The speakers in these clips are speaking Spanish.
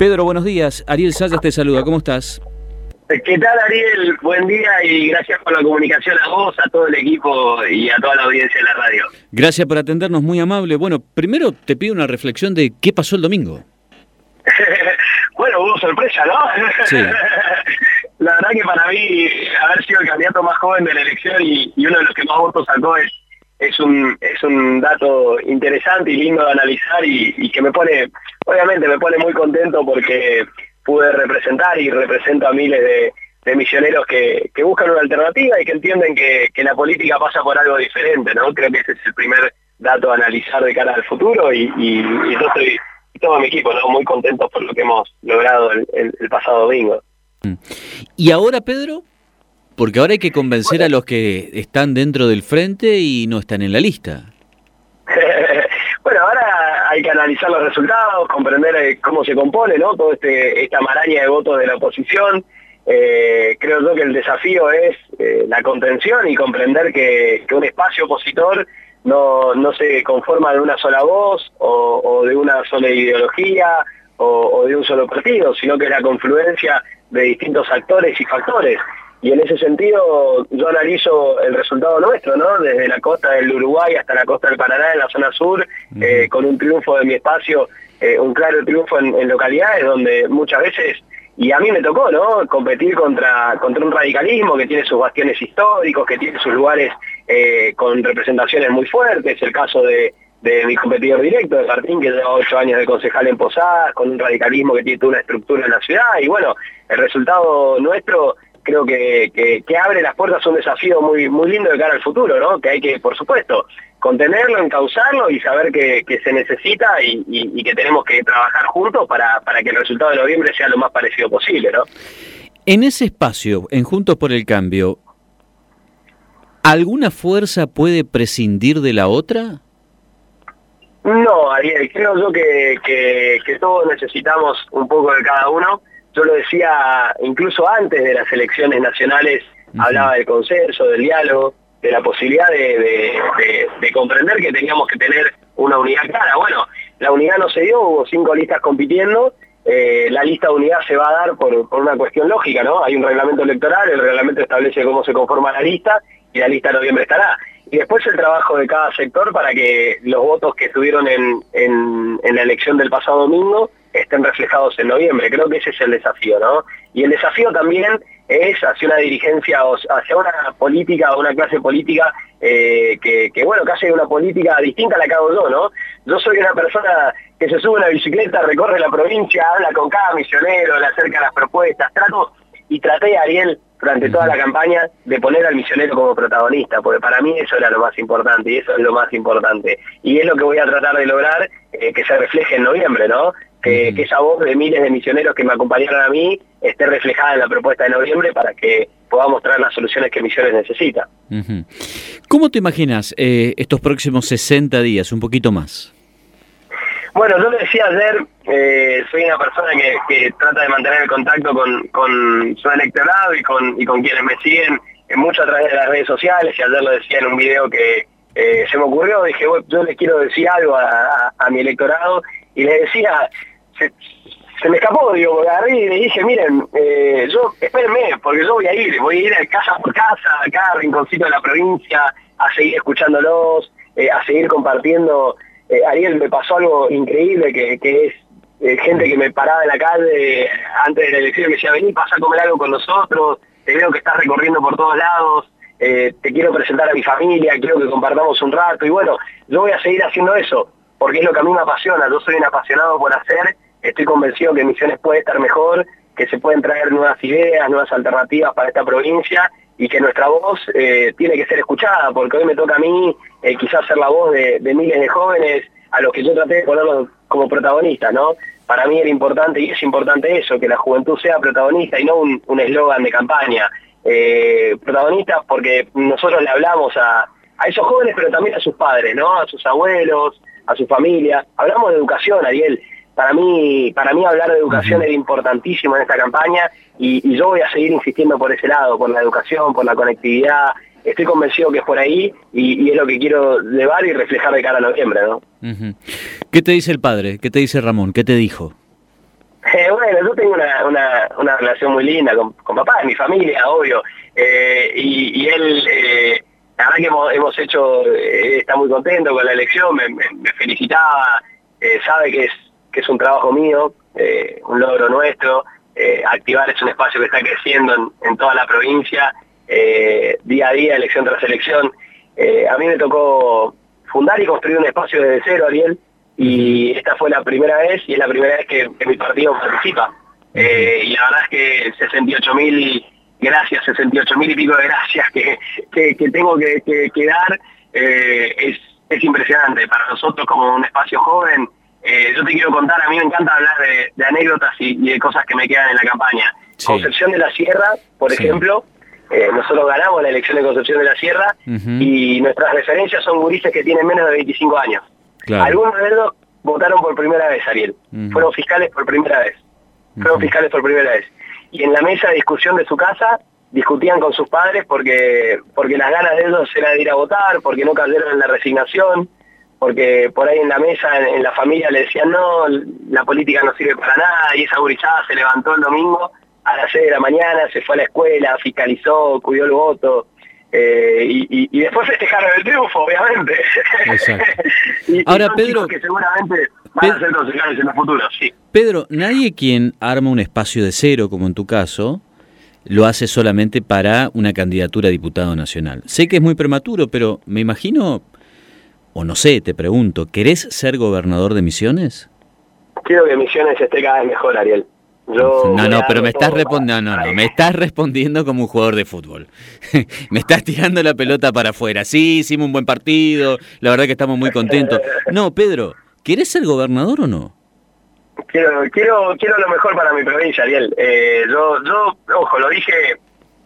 Pedro, buenos días. Ariel Sayas te saluda. ¿Cómo estás? ¿Qué tal, Ariel? Buen día y gracias por la comunicación a vos, a todo el equipo y a toda la audiencia de la radio. Gracias por atendernos, muy amable. Bueno, primero te pido una reflexión de qué pasó el domingo. bueno, hubo sorpresa, ¿no? Sí. la verdad que para mí haber sido el candidato más joven de la elección y, uno de los que más votos sacó es, es, un, es un dato interesante y lindo de analizar y que me pone, obviamente me pone muy contento porque pude representar y represento a miles de, misioneros que, buscan una alternativa y que entienden que, la política pasa por algo diferente, ¿no? Creo que ese es el primer dato a analizar de cara al futuro y, yo estoy, y todo mi equipo, ¿no? Muy contentos por lo que hemos logrado el, pasado domingo. ¿Y ahora, Pedro? Porque ahora hay que convencer a los que están dentro del frente y no están en la lista. Hay que analizar los resultados, comprender eh, cómo se compone ¿no? toda este, esta maraña de votos de la oposición. Eh, creo yo que el desafío es eh, la contención y comprender que, un espacio opositor no, no, se conforma de una sola voz o, de una sola ideología o, de un solo partido, sino que es la confluencia de distintos actores y factores. Y en ese sentido yo analizo el resultado nuestro, ¿no? Desde la costa del Uruguay hasta la costa del Paraná, en la zona sur, eh, con un triunfo de mi espacio, eh, un claro triunfo en, localidades donde muchas veces, y a mí me tocó, ¿no? Competir contra, contra un radicalismo que tiene sus bastiones históricos, que tiene sus lugares eh, con representaciones muy fuertes, el caso de, de mi competidor directo, de Martín, que lleva ocho años de concejal en Posadas, con un radicalismo que tiene toda una estructura en la ciudad, y bueno, el resultado nuestro creo que, que, abre las puertas a un desafío muy, muy lindo de cara al futuro, ¿no? Que hay que, por supuesto, contenerlo, encauzarlo y saber que, se necesita y, que tenemos que trabajar juntos para, para que el resultado de noviembre sea lo más parecido posible, ¿no? En ese espacio, en Juntos por el Cambio, ¿alguna fuerza puede prescindir de la otra? No, Ariel, creo yo que, que todos necesitamos un poco de cada uno yo lo decía incluso antes de las elecciones nacionales, hablaba del consenso, del diálogo, de la posibilidad de, comprender que teníamos que tener una unidad clara. Bueno, la unidad no se dio, hubo cinco listas compitiendo, eh, la lista de unidad se va a dar por, por, una cuestión lógica, ¿no? Hay un reglamento electoral, el reglamento establece cómo se conforma la lista y la lista de noviembre estará. Y después el trabajo de cada sector para que los votos que estuvieron en, en la elección del pasado domingo estén reflejados en noviembre. Creo que ese es el desafío, ¿no? Y el desafío también es hacia una dirigencia, o hacia una política, una clase política eh, que, bueno, que hace una política distinta a la que hago yo, ¿no? Yo soy una persona que se sube a una bicicleta, recorre la provincia, habla con cada misionero, le acerca las propuestas, trato y traté, Ariel, durante toda la campaña, de poner al misionero como protagonista, porque para mí eso era lo más importante y eso es lo más importante. Y es lo que voy a tratar de lograr, eh, que se refleje en noviembre, ¿no? Que, esa voz de miles de misioneros que me acompañaron a mí esté reflejada en la propuesta de noviembre para que podamos traer las soluciones que Misiones necesita. ¿Cómo te imaginas eh, estos próximos 60 días, un poquito más? Bueno, yo le decía ayer, eh, soy una persona que, trata de mantener el contacto con, su electorado y con, y con quienes me siguen eh, mucho a través de las redes sociales, y ayer lo decía en un video que se me ocurrió, dije, yo les quiero decir algo a, a mi electorado, y le decía, se, me escapó, digo, agarré y le dije, miren, eh, yo, espérenme, porque yo voy a ir, voy a ir a casa por casa, a cada rinconcito de la provincia, a seguir escuchándolos, eh, a seguir compartiendo. Eh, Ariel, me pasó algo increíble, que, es gente que me paraba en la calle antes de la elección me decía, vení, pasa a comer algo con nosotros, te veo que estás recorriendo por todos lados, te quiero presentar a mi familia, quiero que compartamos un rato, y bueno, yo voy a seguir haciendo eso, porque es lo que a mí me apasiona, yo soy un apasionado por hacer estoy convencido que Misiones puede estar mejor, que se pueden traer nuevas ideas, nuevas alternativas para esta provincia y que nuestra voz eh, tiene que ser escuchada, porque hoy me toca a mí eh, quizás ser la voz de, miles de jóvenes a los que yo traté de ponerlos como protagonistas, ¿no? Para mí era importante, y es importante eso, que la juventud sea protagonista y no un eslogan de campaña. Eh, protagonistas porque nosotros le hablamos a, a esos jóvenes, pero también a sus padres, ¿no? A sus abuelos, a su familia. Hablamos de educación, Ariel para mí, para mí hablar de educación era importantísimo en esta campaña y, yo voy a seguir insistiendo por ese lado, por la educación, por la conectividad. Estoy convencido que es por ahí y, es lo que quiero llevar y reflejar de cara a noviembre, ¿no? ¿Qué te dice el padre? ¿Qué te dice Ramón? ¿Qué te dijo? Eh, bueno, yo tengo una, una, una relación muy linda con, con papá, mi familia, obvio. Eh, y, y, él, eh, la verdad que hemos, hemos hecho, eh, está muy contento con la elección, me, me, me felicitaba, sabe que es, que es un trabajo mío, eh, un logro nuestro. Eh, activar es un espacio que está creciendo en, en toda la provincia, eh, día a día, elección tras elección. A mí me tocó fundar y construir un espacio desde cero, Ariel, y esta fue la primera vez y es la primera vez que, que mi partido participa. Y la verdad es que 68 mil gracias, 68 mil y pico de gracias que, que, que tengo que, dar es, es impresionante. Para nosotros como un espacio joven, eh, yo te quiero contar, a mí me encanta hablar de, de anécdotas y, y, de cosas que me quedan en la campaña. Sí. Concepción de la Sierra, por sí. ejemplo, eh, nosotros ganamos la elección de Concepción de la Sierra uh -huh. y nuestras referencias son gurises que tienen menos de 25 años. Claro. Algunos de ellos votaron por primera vez, Ariel. Uh -huh. Fueron fiscales por primera vez. Fueron uh -huh. fiscales por primera vez. Y en la mesa de discusión de su casa discutían con sus padres porque porque las ganas de ellos era de ir a votar, porque no cayeron en la resignación, porque por ahí en la mesa, en, en la familia le decían no, la política no sirve para nada, y esa gurizada se levantó el domingo a las 6 de la mañana, se fue a la escuela, fiscalizó, cuidó el voto, eh, y, y, y, después festejaron el triunfo, obviamente. Exacto. y, Ahora, y Pedro... Que seguramente van a ser concejales en el futuro, sí. Pedro, nadie quien arma un espacio de cero, como en tu caso, lo hace solamente para una candidatura a diputado nacional. Sé que es muy prematuro, pero me imagino, o no sé, te pregunto, ¿querés ser gobernador de Misiones? Quiero que Misiones esté cada vez mejor, Ariel. Yo no, no, pero me estás respondiendo, no, no, me estás respondiendo como un jugador de fútbol. me estás tirando la pelota para afuera. Sí, hicimos un buen partido, la verdad que estamos muy contentos. No, Pedro, ¿quieres ser gobernador o no? Quiero, quiero, quiero lo mejor para mi provincia, Ariel. Eh, yo, yo, ojo, lo dije,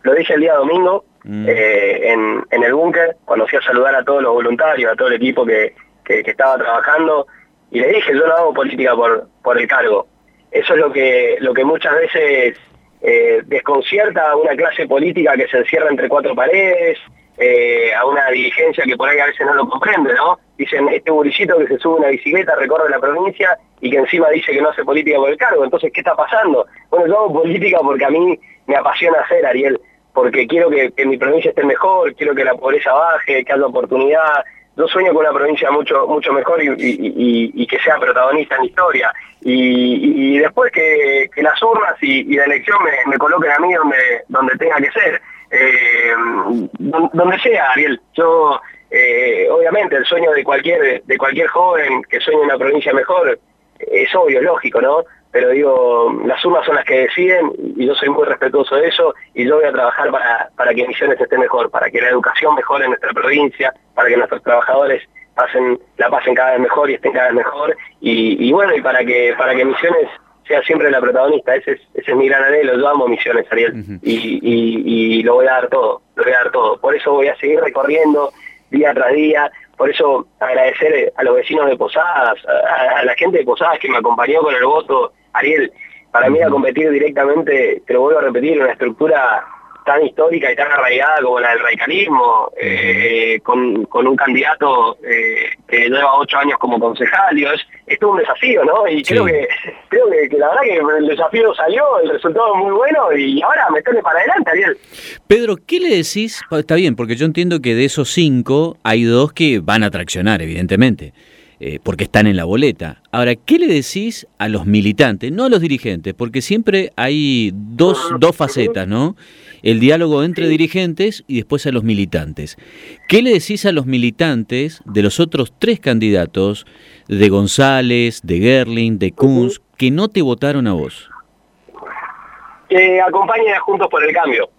lo dije el día domingo mm. eh, en, el búnker, cuando fui a saludar a todos los voluntarios, a todo el equipo que, que, estaba trabajando, y le dije, yo no hago política por, por el cargo eso es lo que, lo que muchas veces eh, desconcierta a una clase política que se encierra entre cuatro paredes, eh, a una dirigencia que por ahí a veces no lo comprende, ¿no? Dicen, este buricito que se sube una bicicleta, recorre la provincia y que encima dice que no hace política por el cargo. Entonces, ¿qué está pasando? Bueno, yo hago política porque a mí me apasiona hacer, Ariel, porque quiero que, mi provincia esté mejor, quiero que la pobreza baje, que haya oportunidad, yo sueño con una provincia mucho mucho mejor y, que sea protagonista en la historia. Y, después que, las urnas y, la elección me, coloquen a mí donde, donde tenga que ser. Eh, donde sea, Ariel. Yo, eh, obviamente, el sueño de cualquier, de cualquier joven que sueñe una provincia mejor es obvio, lógico, ¿no? Pero digo, las urnas son las que deciden y yo soy muy respetuoso de eso y yo voy a trabajar para, para que Misiones esté mejor, para que la educación mejore en nuestra provincia, para que nuestros trabajadores pasen, la pasen cada vez mejor y estén cada vez mejor y, y bueno, y para que, para que Misiones sea siempre la protagonista, ese es, ese es mi gran anhelo, yo amo Misiones, Ariel, uh -huh. y, y, y lo voy a dar todo, lo voy a dar todo, por eso voy a seguir recorriendo día tras día, por eso agradecer a los vecinos de Posadas, a, a la gente de Posadas que me acompañó con el voto, Ariel, para mí a competir directamente, te lo vuelvo a repetir, una estructura tan histórica y tan arraigada como la del radicalismo, eh, con, con, un candidato eh, que lleva ocho años como concejal, digo, es, es todo un desafío, ¿no? Y sí. creo que creo que, que, la verdad que el desafío salió, el resultado es muy bueno y ahora meterle para adelante, Ariel. Pedro, ¿qué le decís? Está bien, porque yo entiendo que de esos cinco hay dos que van a traccionar, evidentemente eh, porque están en la boleta. Ahora, ¿qué le decís a los militantes, no a los dirigentes? Porque siempre hay dos, dos facetas, ¿no? El diálogo entre dirigentes y después a los militantes. ¿Qué le decís a los militantes de los otros tres candidatos, de González, de Gerling, de Kunz, que no te votaron a vos? Que acompañen a Juntos por el Cambio.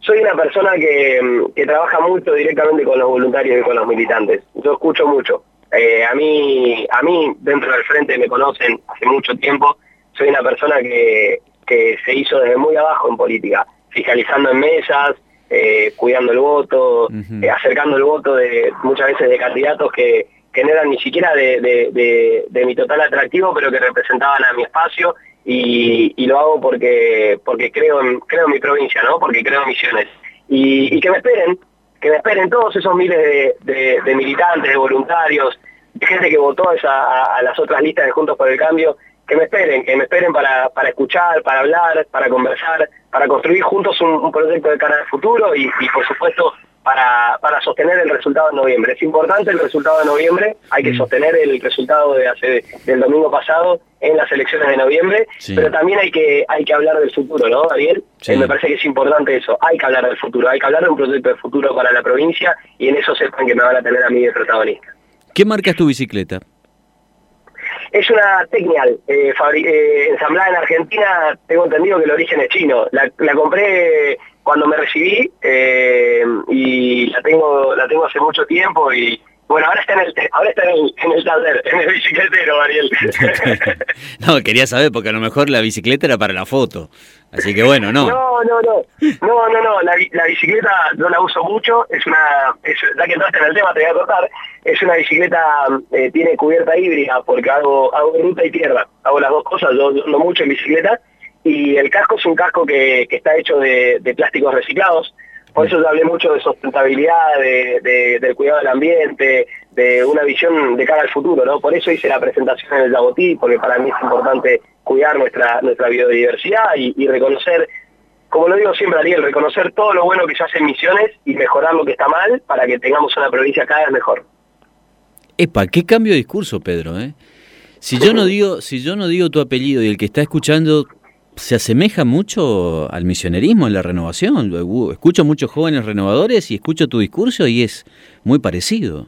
Soy una persona que, que trabaja mucho directamente con los voluntarios y con los militantes. Yo escucho mucho eh, a mí, a mí dentro del frente me conocen hace mucho tiempo. Soy una persona que, que se hizo desde muy abajo en política, fiscalizando en mesas, eh, cuidando el voto, uh -huh. eh, acercando el voto de muchas veces de candidatos que, que no eran ni siquiera de, de, de, de, mi total atractivo, pero que representaban a mi espacio y, y lo hago porque porque creo en, creo en mi provincia, ¿no? Porque creo en misiones. Y, y que me esperen, que me esperen todos esos miles de, de, militantes, de voluntarios, de gente que votó a, a, las otras listas de Juntos por el Cambio, que me esperen, que me esperen para, para escuchar, para hablar, para conversar, para construir juntos un, proyecto de cara futuro y, por supuesto para, para, sostener el resultado de noviembre. Es importante el resultado de noviembre, hay que mm. sostener el resultado de hace, del domingo pasado en las elecciones de noviembre, pero también hay que, hay que hablar del futuro, ¿no, Ariel? Eh, me parece que es importante eso, hay que hablar del futuro, hay que hablar de un proyecto de futuro para la provincia y en eso sepan que me van a tener a mí de protagonista. ¿Qué marca es tu bicicleta? Es una Technial, eh, eh, ensamblada en Argentina, tengo entendido que el origen es chino. La, compré cuando me recibí eh, y la tengo la tengo hace mucho tiempo y bueno, ahora está en el, ahora está en el, en el taller, en el bicicletero, Ariel. no, quería saber, porque a lo mejor la bicicleta era para la foto. Así que bueno, no. No, no, no. No, no, no. La, la bicicleta no la uso mucho. Es una, es, ya que entraste en el tema, te voy a contar. Es una bicicleta, eh, tiene cubierta híbrida, porque hago, hago ruta y tierra. Hago las dos cosas, yo no mucho en bicicleta. Y el casco es un casco que, que está hecho de, de plásticos reciclados por eso yo hablé mucho de sostenibilidad, de, del cuidado del ambiente, de una visión de cara al futuro, ¿no? Por eso hice la presentación en el Jabotí, porque para mí es importante cuidar nuestra, nuestra biodiversidad y, reconocer, como lo digo siempre, Ariel, reconocer todo lo bueno que se hace en Misiones y mejorar lo que está mal para que tengamos una provincia cada vez mejor. Epa, qué cambio de discurso, Pedro, ¿eh? Si yo no digo, si yo no digo tu apellido y el que está escuchando se asemeja mucho al misionerismo en la renovación. Escucho muchos jóvenes renovadores y escucho tu discurso y es muy parecido.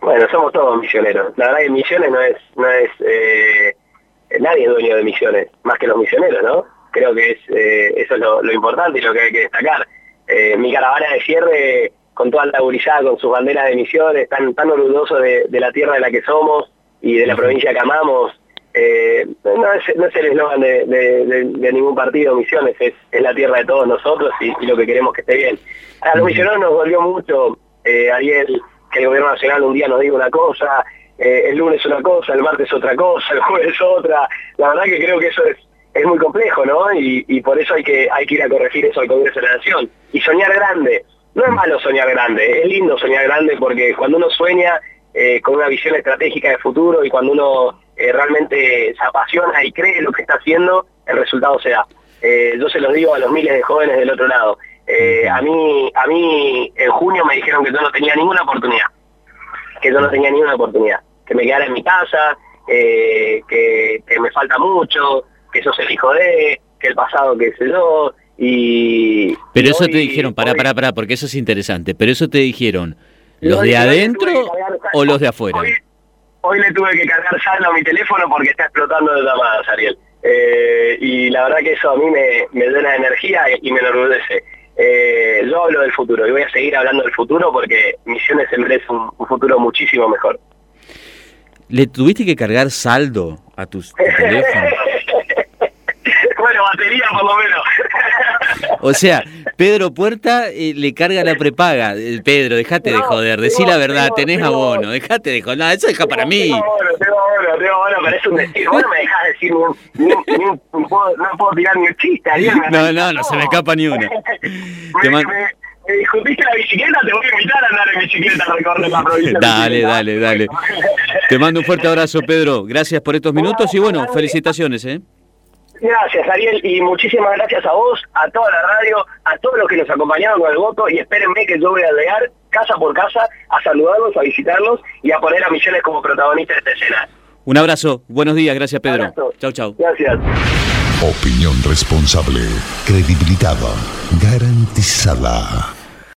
Bueno, somos todos misioneros. La verdad que misiones no es, no es eh, nadie es dueño de misiones, más que los misioneros, ¿no? Creo que es eh, eso es lo, importante y lo que hay que destacar. Eh, mi caravana de cierre, con toda la gurizada, con sus banderas de misiones, tan, tan orgulloso de, de la tierra de la que somos y de la provincia que amamos, eh, no, es, no es el eslogan de, ningún partido, Misiones, es, la tierra de todos nosotros y, lo que queremos que esté bien. A los misioneros nos dolió mucho, eh, ayer, que el gobierno nacional un día nos diga una cosa, eh, el lunes una cosa, el martes otra cosa, el jueves otra. La verdad que creo que eso es, es muy complejo, ¿no? Y, por eso hay que, hay que ir a corregir eso al Congreso de la Nación. Y soñar grande. No es malo soñar grande, es lindo soñar grande porque cuando uno sueña eh, con una visión estratégica de futuro y cuando uno eh, realmente se apasiona y cree lo que está haciendo, el resultado se da. Eh, yo se los digo a los miles de jóvenes del otro lado. Eh, a mí a mí en junio me dijeron que yo no tenía ninguna oportunidad, que yo no tenía ninguna oportunidad, que me quedara en mi casa, que, que, me falta mucho, que eso se hijo de, que el pasado que sé yo, y... Pero eso te dijeron, para para para porque eso es interesante, pero eso te dijeron, ¿los de adentro o los de afuera? hoy le tuve que cargar saldo a mi teléfono porque está explotando de llamadas, Ariel. Eh, y la verdad que eso a mí me, me llena de energía y, me enorgullece. Eh, yo hablo del futuro y voy a seguir hablando del futuro porque Misiones se merece un, un futuro muchísimo mejor. ¿Le tuviste que cargar saldo a tus teléfonos? bueno, batería por lo menos. O sea, Pedro Puerta eh, le carga la prepaga. Eh, Pedro, dejate de joder, decí la verdad, tenés abono, dejate de joder. No, eso deja para mí. Tengo abono, tengo abono, tengo abono, pero es un destino. Vos no me dejás decir ni, ni, ni, no puedo tirar ni un chiste. No, no, no se me escapa ni. Te me, me discutiste la bicicleta, te voy a invitar a andar en bicicleta a recorrer la provincia. Dale, dale, dale. Te mando un fuerte abrazo, Pedro. Gracias por estos minutos y bueno, felicitaciones, ¿eh? Gracias, Ariel, y muchísimas gracias a vos, a toda la radio, a todos los que nos acompañaron con el voto, y espérenme que yo voy a llegar casa por casa a saludarlos, a visitarlos y a poner a Misiones como protagonista de esta escena. Un abrazo, buenos días, gracias Pedro. Chau, chau. Gracias. Opinión responsable, credibilidad garantizada.